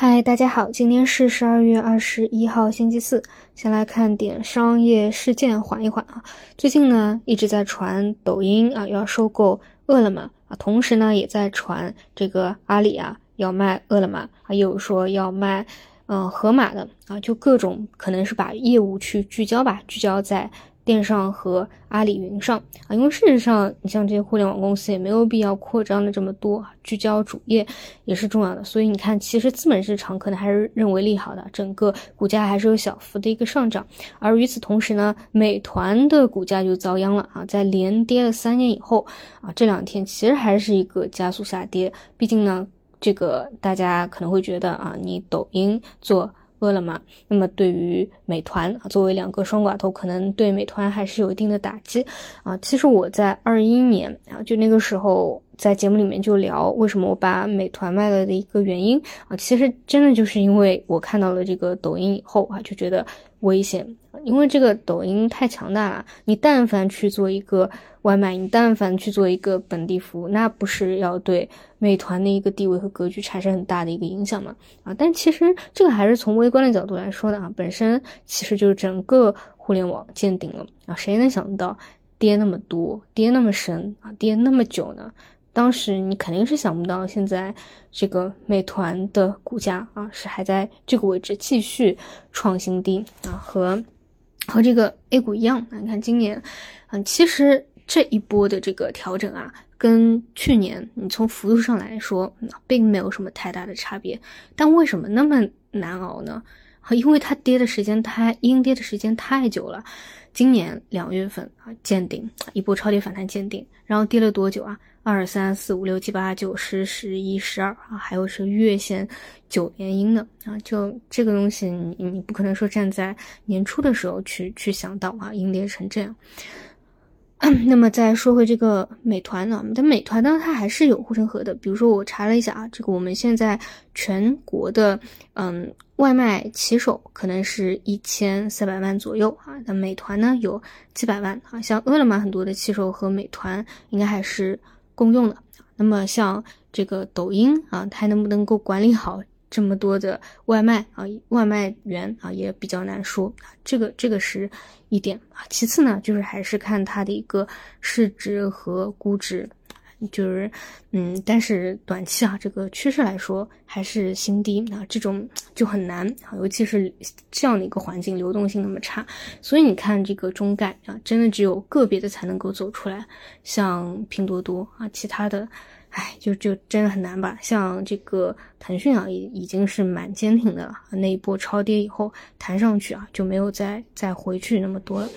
嗨，大家好，今天是十二月二十一号，星期四。先来看点商业事件，缓一缓啊。最近呢一直在传抖音啊要收购饿了么啊，同时呢也在传这个阿里啊要卖饿了么啊，又说要卖嗯盒马的啊，就各种可能是把业务去聚焦吧，聚焦在。电商和阿里云上啊，因为事实上，你像这些互联网公司也没有必要扩张的这么多，聚焦主业也是重要的。所以你看，其实资本市场可能还是认为利好的，整个股价还是有小幅的一个上涨。而与此同时呢，美团的股价就遭殃了啊，在连跌了三年以后啊，这两天其实还是一个加速下跌。毕竟呢，这个大家可能会觉得啊，你抖音做。饿了么，那么对于美团啊，作为两个双寡头，可能对美团还是有一定的打击啊。其实我在二一年啊，就那个时候在节目里面就聊为什么我把美团卖了的一个原因啊，其实真的就是因为我看到了这个抖音以后啊，就觉得危险。因为这个抖音太强大了，你但凡去做一个外卖，你但凡去做一个本地服务，那不是要对美团的一个地位和格局产生很大的一个影响吗？啊，但其实这个还是从微观的角度来说的啊，本身其实就是整个互联网见顶了啊，谁能想到跌那么多，跌那么深啊，跌那么久呢？当时你肯定是想不到，现在这个美团的股价啊是还在这个位置继续创新低啊和。和这个 A 股一样，你看今年，嗯，其实这一波的这个调整啊，跟去年你从幅度上来说，并没有什么太大的差别。但为什么那么难熬呢？因为它跌的时间太阴跌的时间太久了。今年两月份啊见顶，一波超跌反弹见顶，然后跌了多久啊？二三四五六七八九十十一十二啊，还有是月线九连阴的啊，就这个东西，你你不可能说站在年初的时候去去想到啊，阴跌成这样。那么再说回这个美团呢，但美团呢，它还是有护城河的。比如说我查了一下啊，这个我们现在全国的嗯外卖骑手可能是一千三百万左右啊，那美团呢有几百万啊，像饿了么很多的骑手和美团应该还是。共用的，那么像这个抖音啊，它能不能够管理好这么多的外卖啊，外卖员啊，也比较难说啊。这个这个是一点啊。其次呢，就是还是看它的一个市值和估值。就是，嗯，但是短期啊，这个趋势来说还是新低啊，这种就很难啊，尤其是这样的一个环境，流动性那么差，所以你看这个中概啊，真的只有个别的才能够走出来，像拼多多啊，其他的，哎，就就真的很难吧。像这个腾讯啊，也已经是蛮坚挺的了，那一波超跌以后弹上去啊，就没有再再回去那么多了。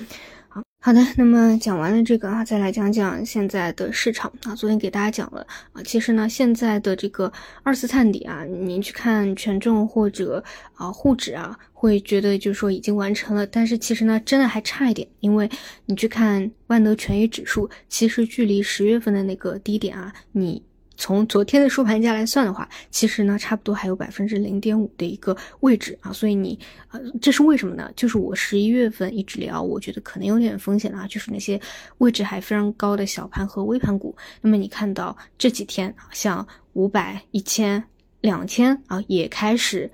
好的，那么讲完了这个啊，再来讲讲现在的市场啊。昨天给大家讲了啊，其实呢，现在的这个二次探底啊，您去看权重或者啊沪指啊，会觉得就是说已经完成了，但是其实呢，真的还差一点，因为你去看万德权益指数，其实距离十月份的那个低点啊，你。从昨天的收盘价来算的话，其实呢，差不多还有百分之零点五的一个位置啊，所以你，呃，这是为什么呢？就是我十一月份一直聊，我觉得可能有点风险啊，就是那些位置还非常高的小盘和微盘股。那么你看到这几天，像五百、一千、两千啊，也开始。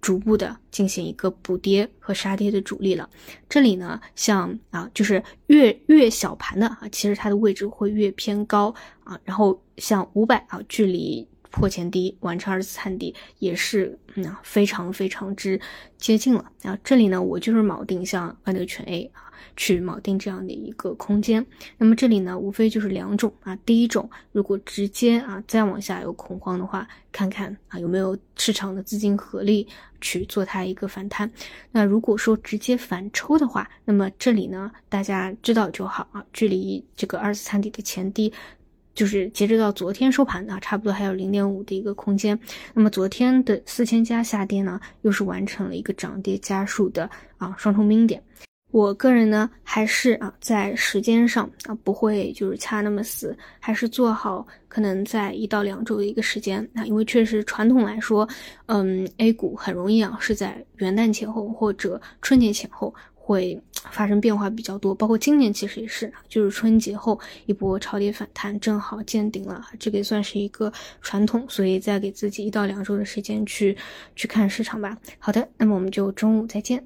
逐步的进行一个补跌和杀跌的主力了。这里呢，像啊，就是越越小盘的啊，其实它的位置会越偏高啊。然后像五百啊，距离破前低完成二次探底也是嗯非常非常之接近了。啊，这里呢，我就是锚定像万德全 A 啊。去锚定这样的一个空间，那么这里呢，无非就是两种啊。第一种，如果直接啊再往下有恐慌的话，看看啊有没有市场的资金合力去做它一个反弹。那如果说直接反抽的话，那么这里呢，大家知道就好啊。距离这个二次探底的前低，就是截止到昨天收盘啊，差不多还有零点五的一个空间。那么昨天的四千家下跌呢，又是完成了一个涨跌家数的啊双重冰点。我个人呢，还是啊，在时间上啊，不会就是掐那么死，还是做好可能在一到两周的一个时间啊，因为确实传统来说，嗯，A 股很容易啊，是在元旦前后或者春节前后。会发生变化比较多，包括今年其实也是，就是春节后一波超跌反弹，正好见顶了，这个也算是一个传统，所以再给自己一到两周的时间去去看市场吧。好的，那么我们就中午再见。